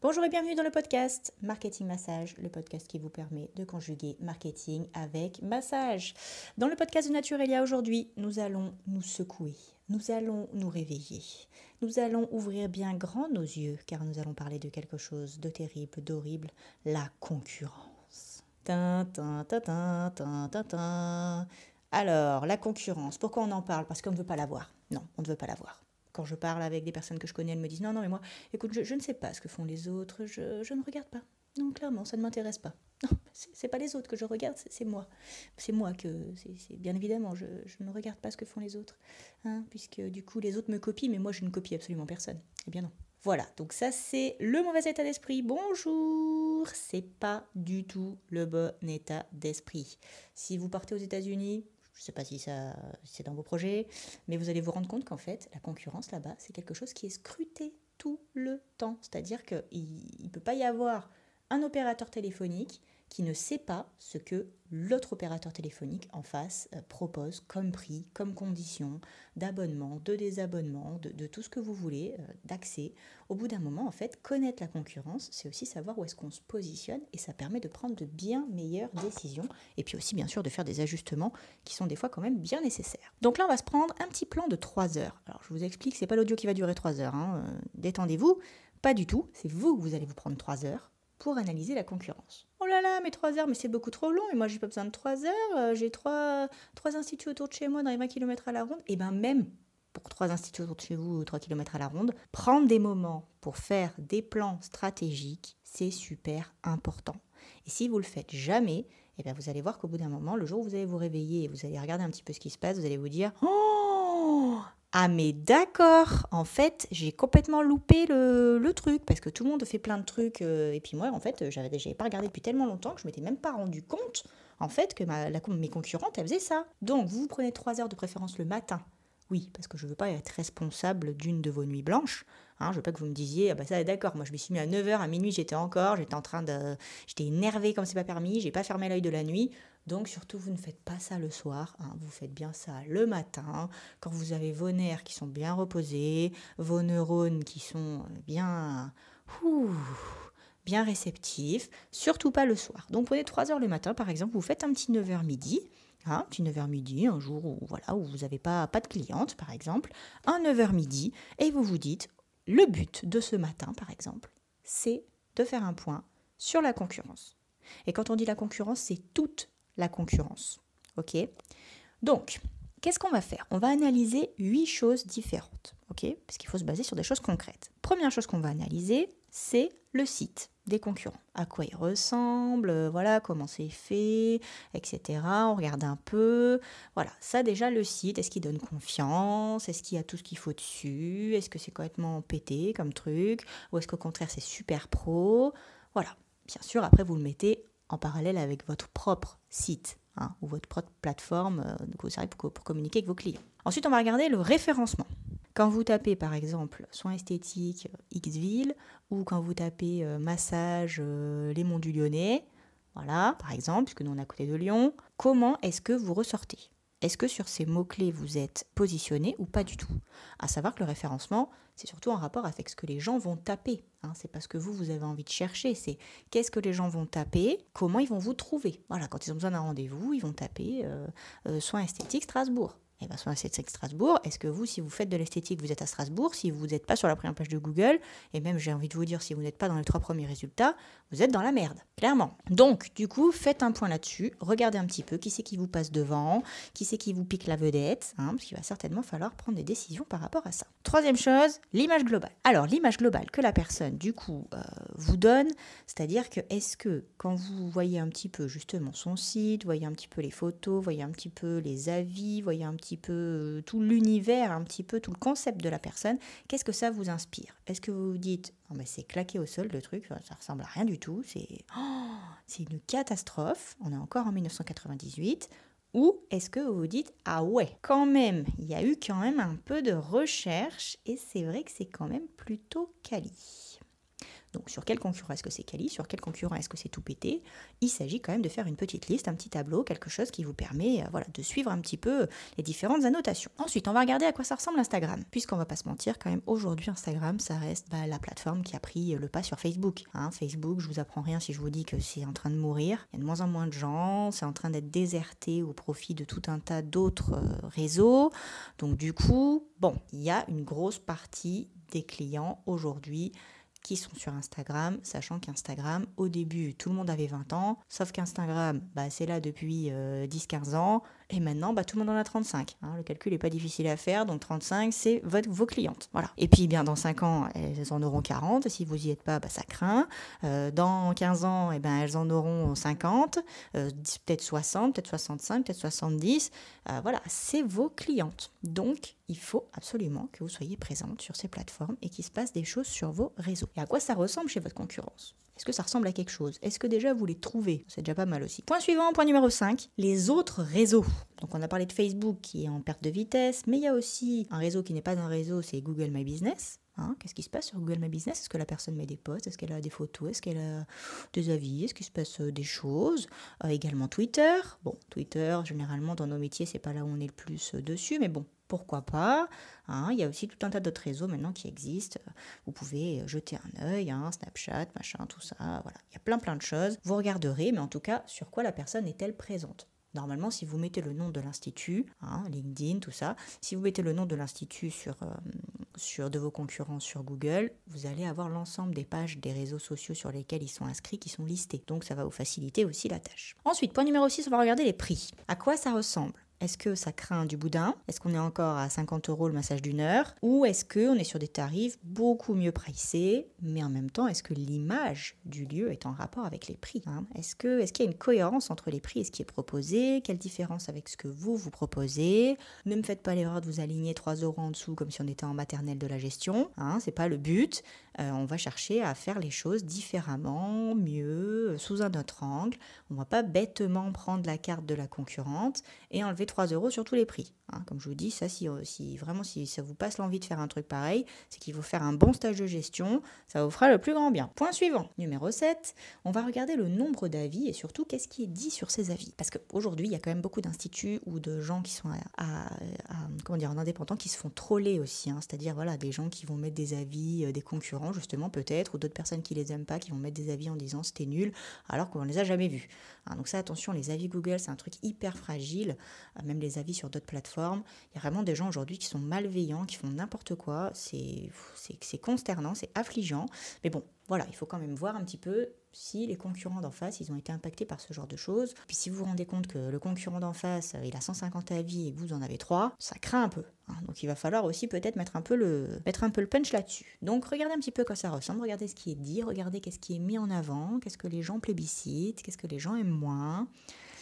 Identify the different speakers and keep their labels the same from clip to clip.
Speaker 1: Bonjour et bienvenue dans le podcast Marketing Massage, le podcast qui vous permet de conjuguer marketing avec massage. Dans le podcast de Naturelia aujourd'hui, nous allons nous secouer, nous allons nous réveiller, nous allons ouvrir bien grand nos yeux car nous allons parler de quelque chose de terrible, d'horrible, la concurrence. Alors, la concurrence, pourquoi on en parle? Parce qu'on ne veut pas la voir. Non, on ne veut pas la voir quand je parle avec des personnes que je connais, elles me disent non, non, mais moi, écoute, je, ne sais pas ce que font les autres, je, ne regarde pas. Non, clairement, ça ne m'intéresse pas. Non, c'est pas les autres que je regarde, c'est moi. C'est moi que, bien évidemment, je, je, ne regarde pas ce que font les autres, hein, puisque du coup les autres me copient, mais moi je ne copie absolument personne. Eh bien non. Voilà, donc ça c'est le mauvais état d'esprit. Bonjour, c'est pas du tout le bon état d'esprit. Si vous partez aux États-Unis, je ne sais pas si, ça, c'est dans vos projets, mais vous allez vous rendre compte qu'en fait, la concurrence là-bas, c'est quelque chose qui est scruté tout le temps. C'est-à-dire qu'il ne peut pas y avoir un opérateur téléphonique qui ne sait pas ce que l'autre opérateur téléphonique en face euh, propose comme prix, comme condition d'abonnement, de désabonnement, de, tout ce que vous voulez, euh, d'accès. Au bout d'un moment, en fait, connaître la concurrence, c'est aussi savoir où est-ce qu'on se positionne et ça permet de prendre de bien meilleures décisions et puis aussi, bien sûr, de faire des ajustements qui sont des fois quand même bien nécessaires. Donc là, on va se prendre un petit plan de 3 heures. Alors, je vous explique, c'est pas l'audio qui va durer 3 heures. Hein, euh, détendez-vous. Pas du tout. C'est vous que vous allez vous prendre 3 heures pour analyser la concurrence. Oh là là, mais 3 heures, mais c'est beaucoup trop long, et moi j'ai pas besoin de 3 heures, euh, j'ai 3, instituts autour de chez moi dans les 20 km à la ronde, et bien même pour 3 instituts autour de chez vous, 3 km à la ronde, prendre des moments pour faire des plans stratégiques, c'est super important. Et si vous le faites jamais, et bien vous allez voir qu'au bout d'un moment, le jour où vous allez vous réveiller et vous allez regarder un petit peu ce qui se passe, vous allez vous dire Oh ah mais d'accord, en fait j'ai complètement loupé le, truc parce que tout le monde fait plein de trucs euh, et puis moi en fait j'avais pas regardé depuis tellement longtemps que je m'étais même pas rendu compte en fait que ma, mes concurrentes elles faisaient ça. Donc vous, vous prenez 3 heures de préférence le matin. Oui, parce que je veux pas être responsable d'une de vos nuits blanches. Hein, je veux pas que vous me disiez, ah bah ça d'accord, moi je me suis mis à 9h, à minuit j'étais encore, j'étais en train de... J'étais énervée comme c'est pas permis, j'ai pas fermé l'œil de la nuit. Donc surtout, vous ne faites pas ça le soir, hein. vous faites bien ça le matin, quand vous avez vos nerfs qui sont bien reposés, vos neurones qui sont bien, bien réceptifs, surtout pas le soir. Donc prenez 3 heures le matin, par exemple, vous faites un petit 9h midi, un petit 9h midi, un jour où, voilà, où vous n'avez pas, pas de cliente, par exemple, un 9h midi, et vous vous dites, le but de ce matin, par exemple, c'est de faire un point sur la concurrence. Et quand on dit la concurrence, c'est toute la concurrence. OK Donc, qu'est-ce qu'on va faire? On va analyser huit choses différentes. OK Parce qu'il faut se baser sur des choses concrètes. Première chose qu'on va analyser, c'est le site des concurrents. À quoi il ressemble, euh, voilà, comment c'est fait, etc. On regarde un peu. Voilà, ça déjà le site, est-ce qu'il donne confiance? Est-ce qu'il y a tout ce qu'il faut dessus? Est-ce que c'est complètement pété comme truc? Ou est-ce qu'au contraire c'est super pro? Voilà. Bien sûr, après vous le mettez en parallèle avec votre propre site hein, ou votre propre plateforme euh, pour, communiquer avec vos clients. Ensuite, on va regarder le référencement. Quand vous tapez par exemple soins esthétiques euh, Xville ou quand vous tapez euh, massage les Monts du Lyonnais, voilà, par exemple, puisque nous on est à côté de Lyon, comment est-ce que vous ressortez? Est-ce que sur ces mots-clés, vous êtes positionné ou pas du tout? À savoir que le référencement, c'est surtout en rapport avec ce que les gens vont taper. Hein. C'est parce que vous, vous avez envie de chercher. C'est qu'est-ce que les gens vont taper, comment ils vont vous trouver. Voilà, quand ils ont besoin d'un rendez-vous, ils vont taper euh, euh, soins esthétiques Strasbourg. Et bien, soit c'est Strasbourg. Est-ce que vous, si vous faites de l'esthétique, vous êtes à Strasbourg Si vous n'êtes pas sur la première page de Google, et même j'ai envie de vous dire, si vous n'êtes pas dans les trois premiers résultats, vous êtes dans la merde, clairement. Donc, du coup, faites un point là-dessus. Regardez un petit peu qui c'est qui vous passe devant, qui c'est qui vous pique la vedette, hein, parce qu'il va certainement falloir prendre des décisions par rapport à ça. Troisième chose, l'image globale. Alors, l'image globale que la personne, du coup, euh, vous donne, c'est-à-dire que est-ce que quand vous voyez un petit peu justement son site, voyez un petit peu les photos, voyez un petit peu les avis, voyez un petit peu euh, tout l'univers, un petit peu tout le concept de la personne, qu'est-ce que ça vous inspire? Est-ce que vous vous dites, oh, mais c'est claqué au sol le truc, ça ressemble à rien du tout, c'est oh, c'est une catastrophe, on est encore en 1998 Ou est-ce que vous vous dites ah ouais, quand même, il y a eu quand même un peu de recherche et c'est vrai que c'est quand même plutôt quali? Donc sur quel concurrent est-ce que c'est quali, sur quel concurrent est-ce que c'est tout pété Il s'agit quand même de faire une petite liste, un petit tableau, quelque chose qui vous permet euh, voilà, de suivre un petit peu les différentes annotations. Ensuite, on va regarder à quoi ça ressemble Instagram. Puisqu'on va pas se mentir, quand même aujourd'hui Instagram, ça reste bah, la plateforme qui a pris le pas sur Facebook. Hein. Facebook, je vous apprends rien si je vous dis que c'est en train de mourir. Il y a de moins en moins de gens, c'est en train d'être déserté au profit de tout un tas d'autres euh, réseaux. Donc du coup, bon, il y a une grosse partie des clients aujourd'hui qui sont sur Instagram, sachant qu'Instagram, au début, tout le monde avait 20 ans, sauf qu'Instagram, bah, c'est là depuis 10-15 euh, ans, et maintenant, bah, tout le monde en a 35. Hein. Le calcul n'est pas difficile à faire, donc 35, c'est vos clientes. Voilà. Et puis, bien, dans 5 ans, elles en auront 40. Si vous n'y êtes pas, bah, ça craint. Euh, dans 15 ans, eh ben, elles en auront 50, euh, peut-être 60, peut-être 65, peut-être 70. Euh, voilà, c'est vos clientes. Donc, il faut absolument que vous soyez présente sur ces plateformes et qu'il se passe des choses sur vos réseaux. Et à quoi ça ressemble chez votre concurrence? Est-ce que ça ressemble à quelque chose? Est-ce que déjà vous les trouvez? C'est déjà pas mal aussi. Point suivant, point numéro 5, les autres réseaux. Donc on a parlé de Facebook qui est en perte de vitesse, mais il y a aussi un réseau qui n'est pas un réseau, c'est Google My Business. Hein. Qu'est-ce qui se passe sur Google My Business? Est-ce que la personne met des posts? Est-ce qu'elle a des photos? Est-ce qu'elle a des avis? Est-ce qu'il se passe euh, des choses? Euh, Également Twitter. Bon, Twitter, généralement dans nos métiers, c'est pas là où on est le plus euh, dessus, mais bon, pourquoi pas hein. Il y a aussi tout un tas d'autres réseaux maintenant qui existent. Vous pouvez jeter un œil, hein, Snapchat, machin, tout ça. Voilà, il y a plein plein de choses. Vous regarderez, mais en tout cas, sur quoi la personne est-elle présente? Normalement, si vous mettez le nom de l'institut, hein, LinkedIn, tout ça, si vous mettez le nom de l'institut sur, euh, sur de vos concurrents sur Google, vous allez avoir l'ensemble des pages des réseaux sociaux sur lesquels ils sont inscrits qui sont listés. Donc ça va vous faciliter aussi la tâche. Ensuite, point numéro 6, on va regarder les prix. À quoi ça ressemble? Est-ce que ça craint du boudin? Est-ce qu'on est encore à 50 euros le massage d'une heure? Ou est-ce qu'on est sur des tarifs beaucoup mieux pricés Mais en même temps, est-ce que l'image du lieu est en rapport avec les prix hein? Est-ce qu'il est y a une cohérence entre les prix et ce qui est proposé? Quelle différence avec ce que vous vous proposez? Ne me faites pas l'erreur de vous aligner 3 euros en dessous comme si on était en maternelle de la gestion. Hein, c'est pas le but. Euh, on va chercher à faire les choses différemment, mieux, sous un autre angle. On ne va pas bêtement prendre la carte de la concurrente et enlever 3 euros sur tous les prix. Hein. Comme je vous dis, ça, euh, si, vraiment si ça vous passe l'envie de faire un truc pareil, c'est qu'il faut faire un bon stage de gestion, ça vous fera le plus grand bien. Point suivant, numéro 7, on va regarder le nombre d'avis et surtout qu'est-ce qui est dit sur ces avis? Parce qu'aujourd'hui, il y a quand même beaucoup d'instituts ou de gens qui sont comment dire, en indépendant qui se font troller aussi. Hein. C'est-à-dire voilà, des gens qui vont mettre des avis euh, des concurrents, justement, peut-être, ou d'autres personnes qui les aiment pas, qui vont mettre des avis en disant c'était nul, alors qu'on les a jamais vus. Hein. donc ça, attention, les avis Google, c'est un truc hyper fragile même les avis sur d'autres plateformes. Il y a vraiment des gens aujourd'hui qui sont malveillants, qui font n'importe quoi. C'est consternant, c'est affligeant. Mais bon, voilà, il faut quand même voir un petit peu si les concurrents d'en face, ils ont été impactés par ce genre de choses. Puis si vous vous rendez compte que le concurrent d'en face, il a 150 avis et vous en avez 3, ça craint un peu. Hein. Donc il va falloir aussi peut-être mettre un peu le, mettre un peu le punch là-dessus. Donc regardez un petit peu quoi ça ressemble, regardez ce qui est dit, regardez qu'est-ce qui est mis en avant, qu'est-ce que les gens plébiscitent, qu'est-ce que les gens aiment moins.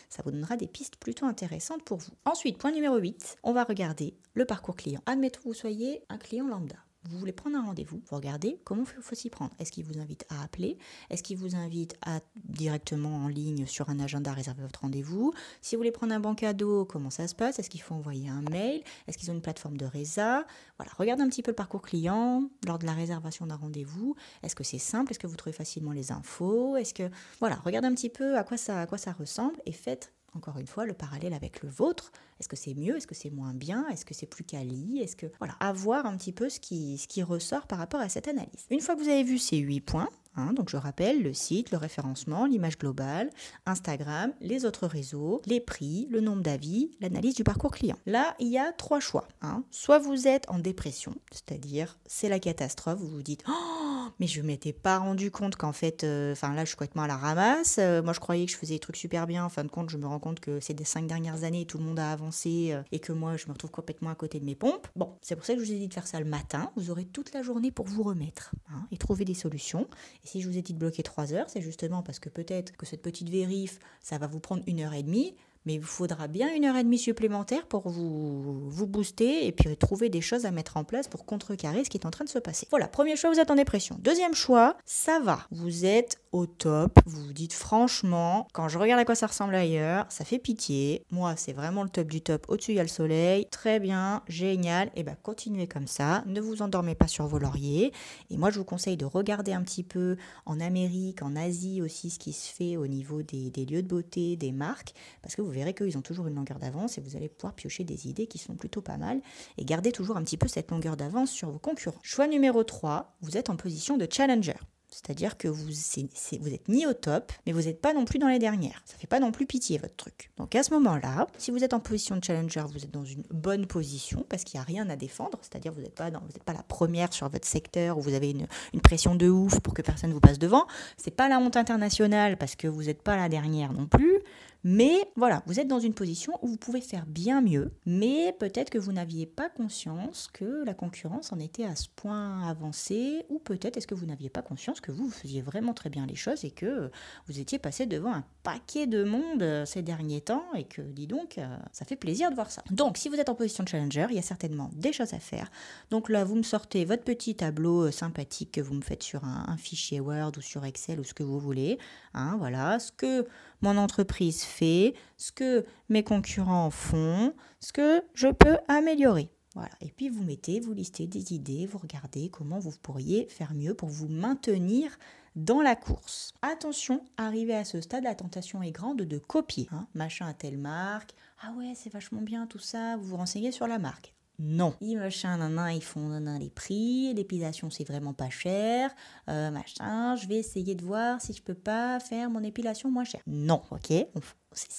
Speaker 1: Ça vous donnera des pistes plutôt intéressantes pour vous. Ensuite, point numéro 8, on va regarder le parcours client. Admettons que vous soyez un client lambda vous voulez prendre un rendez-vous, vous regardez comment il faut s'y prendre? Est-ce qu'il vous invite à appeler? Est-ce qu'il vous invite à directement en ligne sur un agenda réserver votre rendez-vous? Si vous voulez prendre un bon cadeau, comment ça se passe? Est-ce qu'il faut envoyer un mail? Est-ce qu'ils ont une plateforme de résa? Voilà, regardez un petit peu le parcours client lors de la réservation d'un rendez-vous. Est-ce que c'est simple? Est-ce que vous trouvez facilement les infos? Est-ce que voilà, regardez un petit peu à à quoi ça ressemble et faites encore une fois, le parallèle avec le vôtre. Est-ce que c'est mieux? Est-ce que c'est moins bien? Est-ce que c'est plus quali? Est-ce que voilà, avoir un petit peu ce qui, ce qui ressort par rapport à cette analyse. Une fois que vous avez vu ces huit points, hein, donc je rappelle le site, le référencement, l'image globale, Instagram, les autres réseaux, les prix, le nombre d'avis, l'analyse du parcours client. Là, il y a trois choix. Hein. Soit vous êtes en dépression, c'est-à-dire c'est la catastrophe, vous vous dites oh, mais je m'étais pas rendu compte qu'en fait, euh, enfin là, je suis complètement à la ramasse. Euh, moi, je croyais que je faisais des trucs super bien. En fin de compte, je me rends compte que c'est des cinq dernières années, tout le monde a avancé euh, et que moi, je me retrouve complètement à côté de mes pompes. Bon, c'est pour ça que je vous ai dit de faire ça le matin. Vous aurez toute la journée pour vous remettre hein, et trouver des solutions. Si je vous ai dit de bloquer trois heures, c'est justement parce que peut-être que cette petite vérif, ça va vous prendre une heure et demie mais il vous faudra bien une heure et demie supplémentaire pour vous, vous booster et puis trouver des choses à mettre en place pour contrecarrer ce qui est en train de se passer. Voilà, premier choix, vous êtes en dépression. Deuxième choix, ça va. Vous êtes au top. Vous vous dites franchement, quand je regarde à quoi ça ressemble ailleurs, ça fait pitié. Moi, c'est vraiment le top du top. Au-dessus, il y a le soleil. Très bien, génial. Et eh bien, continuez comme ça. Ne vous endormez pas sur vos lauriers. Et moi, je vous conseille de regarder un petit peu en Amérique, en Asie aussi, ce qui se fait au niveau des, des lieux de beauté, des marques, parce que vous verrez qu'ils ont toujours une longueur d'avance et vous allez pouvoir piocher des idées qui sont plutôt pas mal et garder toujours un petit peu cette longueur d'avance sur vos concurrents. Choix numéro 3, vous êtes en position de challenger. C'est-à-dire que vous, êtes ni au top, mais vous n'êtes pas non plus dans les dernières. Ça fait pas non plus pitié votre truc. Donc à ce moment-là, si vous êtes en position de challenger, vous êtes dans une bonne position parce qu'il n'y a rien à défendre. C'est-à-dire vous n'êtes pas, pas la première sur votre secteur où vous avez une, une pression de ouf pour que personne vous passe devant. C'est pas la honte internationale parce que vous n'êtes pas la dernière non plus. Mais voilà, vous êtes dans une position où vous pouvez faire bien mieux, mais peut-être que vous n'aviez pas conscience que la concurrence en était à ce point avancé, ou peut-être est-ce que vous n'aviez pas conscience que vous, faisiez vraiment très bien les choses et que vous étiez passé devant un paquet de monde euh, ces derniers temps et que, dis donc, euh, ça fait plaisir de voir ça. Donc, si vous êtes en position de challenger, il y a certainement des choses à faire. Donc là, vous me sortez votre petit tableau euh, sympathique que vous me faites sur un, fichier Word ou sur Excel ou ce que vous voulez. Hein, voilà, ce que mon entreprise fait, ce que mes concurrents font, ce que je peux améliorer. Voilà. Et puis vous mettez, vous listez des idées, vous regardez comment vous pourriez faire mieux pour vous maintenir dans la course. Attention, arrivé à ce stade, la tentation est grande de copier. Hein. Machin à telle marque. Ah ouais, c'est vachement bien tout ça. Vous vous renseignez sur la marque. Non. Ils machin, nan, ils font les prix, l'épilation c'est vraiment pas cher, euh, machin, je vais essayer de voir si je peux pas faire mon épilation moins cher. Non, ok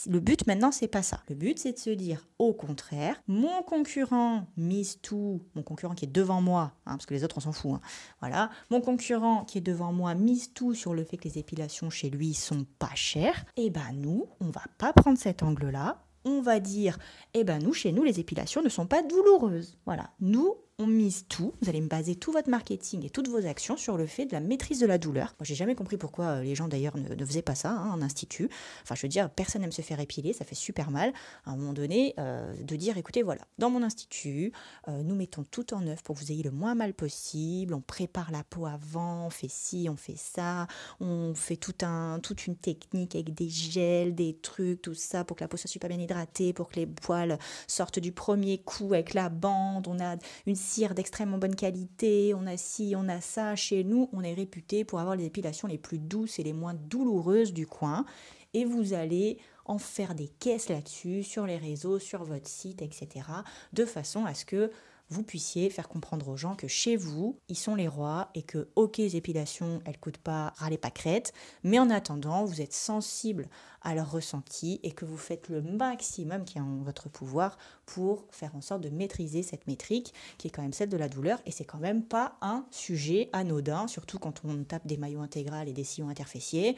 Speaker 1: le but maintenant, c'est pas ça. Le but, c'est de se dire, au contraire, mon concurrent mise tout, mon concurrent qui est devant moi, hein, parce que les autres, on s'en fout, hein, voilà, mon concurrent qui est devant moi mise tout sur le fait que les épilations chez lui sont pas chères, et eh ben nous, on va pas prendre cet angle-là, on va dire, eh ben nous, chez nous, les épilations ne sont pas douloureuses. Voilà, nous, on mise tout. Vous allez me baser tout votre marketing et toutes vos actions sur le fait de la maîtrise de la douleur. Moi, j'ai jamais compris pourquoi euh, les gens d'ailleurs ne, faisaient pas ça hein, en institut. Enfin, je veux dire, personne n'aime se faire épiler, ça fait super mal. À un moment donné, euh, de dire, écoutez, voilà, dans mon institut, euh, nous mettons tout en œuvre pour que vous ayez le moins mal possible. On prépare la peau avant, on fait ci, on fait ça, on fait tout un, toute une technique avec des gels, des trucs, tout ça pour que la peau soit super bien hydratée, pour que les poils sortent du premier coup avec la bande. On a une cire d'extrêmement bonne qualité, on a ci, on a ça. Chez nous, on est réputé pour avoir les épilations les plus douces et les moins douloureuses du coin. Et vous allez en faire des caisses là-dessus, sur les réseaux, sur votre site, etc. De façon à ce que vous puissiez faire comprendre aux gens que chez vous, ils sont les rois et que, ok, les épilations, elles coûtent pas râler pas crête, mais en attendant, vous êtes sensible à leur ressenti et que vous faites le maximum qui est en votre pouvoir pour faire en sorte de maîtriser cette métrique qui est quand même celle de la douleur. Et c'est quand même pas un sujet anodin, surtout quand on tape des maillots intégrales et des sillons interfessiers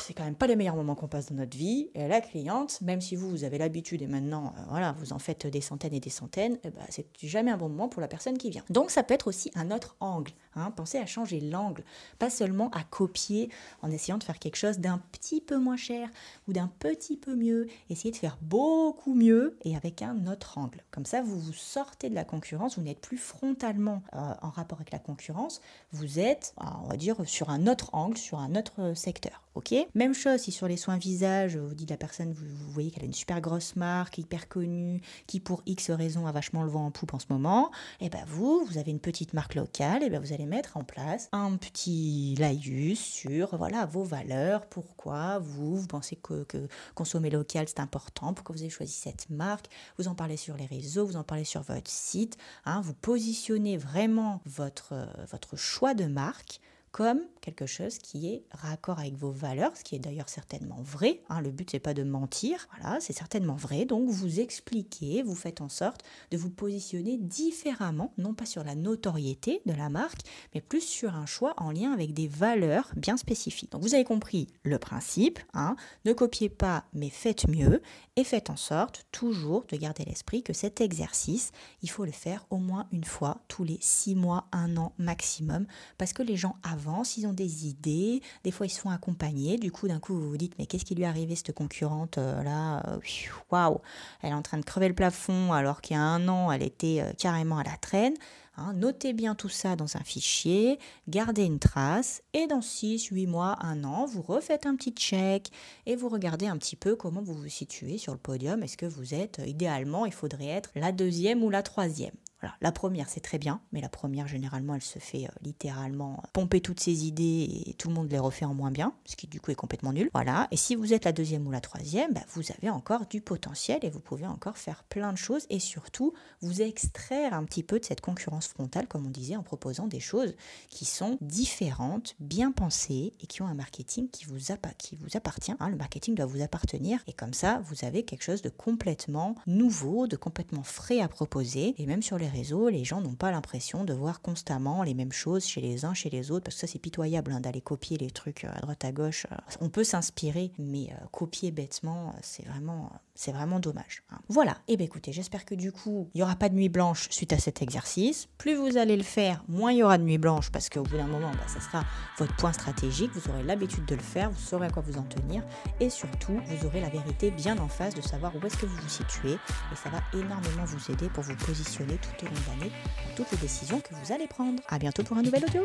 Speaker 1: c'est quand même pas les meilleurs moments qu'on passe dans notre vie. Et la cliente, même si vous, avez l'habitude et maintenant, euh, voilà, vous en faites des centaines et des centaines, eh ben, c'est jamais un bon moment pour la personne qui vient. Donc ça peut être aussi un autre angle. Hein. Pensez à changer l'angle, pas seulement à copier en essayant de faire quelque chose d'un petit peu moins cher ou d'un petit peu mieux. Essayez de faire beaucoup mieux et avec un autre angle. Comme ça, vous vous sortez de la concurrence, vous n'êtes plus frontalement euh, en rapport avec la concurrence, vous êtes, on va dire, sur un autre angle, sur un autre secteur. Ok? Même chose si sur les soins visage, vous dites la personne, vous, voyez qu'elle a une super grosse marque, hyper connue, qui pour X raisons a vachement le vent en poupe en ce moment, et eh ben vous, vous avez une petite marque locale, et ben vous allez mettre en place. Un petit laïus sur voilà vos valeurs, pourquoi vous, vous pensez que, consommer local c'est important, pourquoi vous avez choisi cette marque, vous en parlez sur les réseaux, vous en parlez sur votre site, hein, vous positionnez vraiment votre, votre choix de marque comme quelque chose qui est raccord avec vos valeurs, ce qui est d'ailleurs certainement vrai. Hein, le but c'est pas de mentir, voilà, c'est certainement vrai. Donc vous expliquez, vous faites en sorte de vous positionner différemment, non pas sur la notoriété de la marque, mais plus sur un choix en lien avec des valeurs bien spécifiques. Donc vous avez compris le principe, hein, ne copiez pas, mais faites mieux et faites en sorte toujours de garder l'esprit que cet exercice, il faut le faire au moins une fois tous les six mois, un an maximum, parce que les gens avant ils ont des idées, des fois ils se font accompagner, du coup d'un coup vous vous dites mais qu'est-ce qui lui est arrivé cette concurrente euh, là euh, Waouh Elle est en train de crever le plafond alors qu'il y a un an elle était euh, carrément à la traîne. Hein, notez bien tout ça dans un fichier, gardez une trace et dans 6, 8 mois, 1 an, vous refaites un petit check et vous regardez un petit peu comment vous vous situez sur le podium. Est-ce que vous êtes, idéalement, il faudrait être la deuxième ou la troisième? La première, c'est très bien, mais la première, généralement, elle se fait euh, littéralement pomper toutes ses idées et tout le monde les refait en moins bien, ce qui du coup est complètement nul. Voilà. Et si vous êtes la deuxième ou la troisième, bah, vous avez encore du potentiel et vous pouvez encore faire plein de choses et surtout vous extraire un petit peu de cette concurrence frontale, comme on disait, en proposant des choses qui sont différentes, bien pensées et qui ont un marketing qui vous, qui vous appartient. Hein. Le marketing doit vous appartenir et comme ça, vous avez quelque chose de complètement nouveau, de complètement frais à proposer et même sur les les gens n'ont pas l'impression de voir constamment les mêmes choses chez les uns, chez les autres, parce que ça c'est pitoyable hein, d'aller copier les trucs euh, à droite à gauche. Euh. On peut s'inspirer, mais euh, copier bêtement, c'est vraiment, c'est vraiment dommage. Hein. Voilà, et eh bien écoutez, j'espère que du coup, il n'y aura pas de nuit blanche suite à cet exercice. Plus vous allez le faire, moins il y aura de nuit blanche, parce qu'au bout d'un moment, bah, ça sera votre point stratégique, vous aurez l'habitude de le faire, vous saurez à quoi vous en tenir, et surtout, vous aurez la vérité bien en face de savoir où est-ce que vous vous situez, et ça va énormément vous aider pour vous positionner tout au long de l'année dans toutes les décisions que vous allez prendre. À bientôt pour un nouvel audio.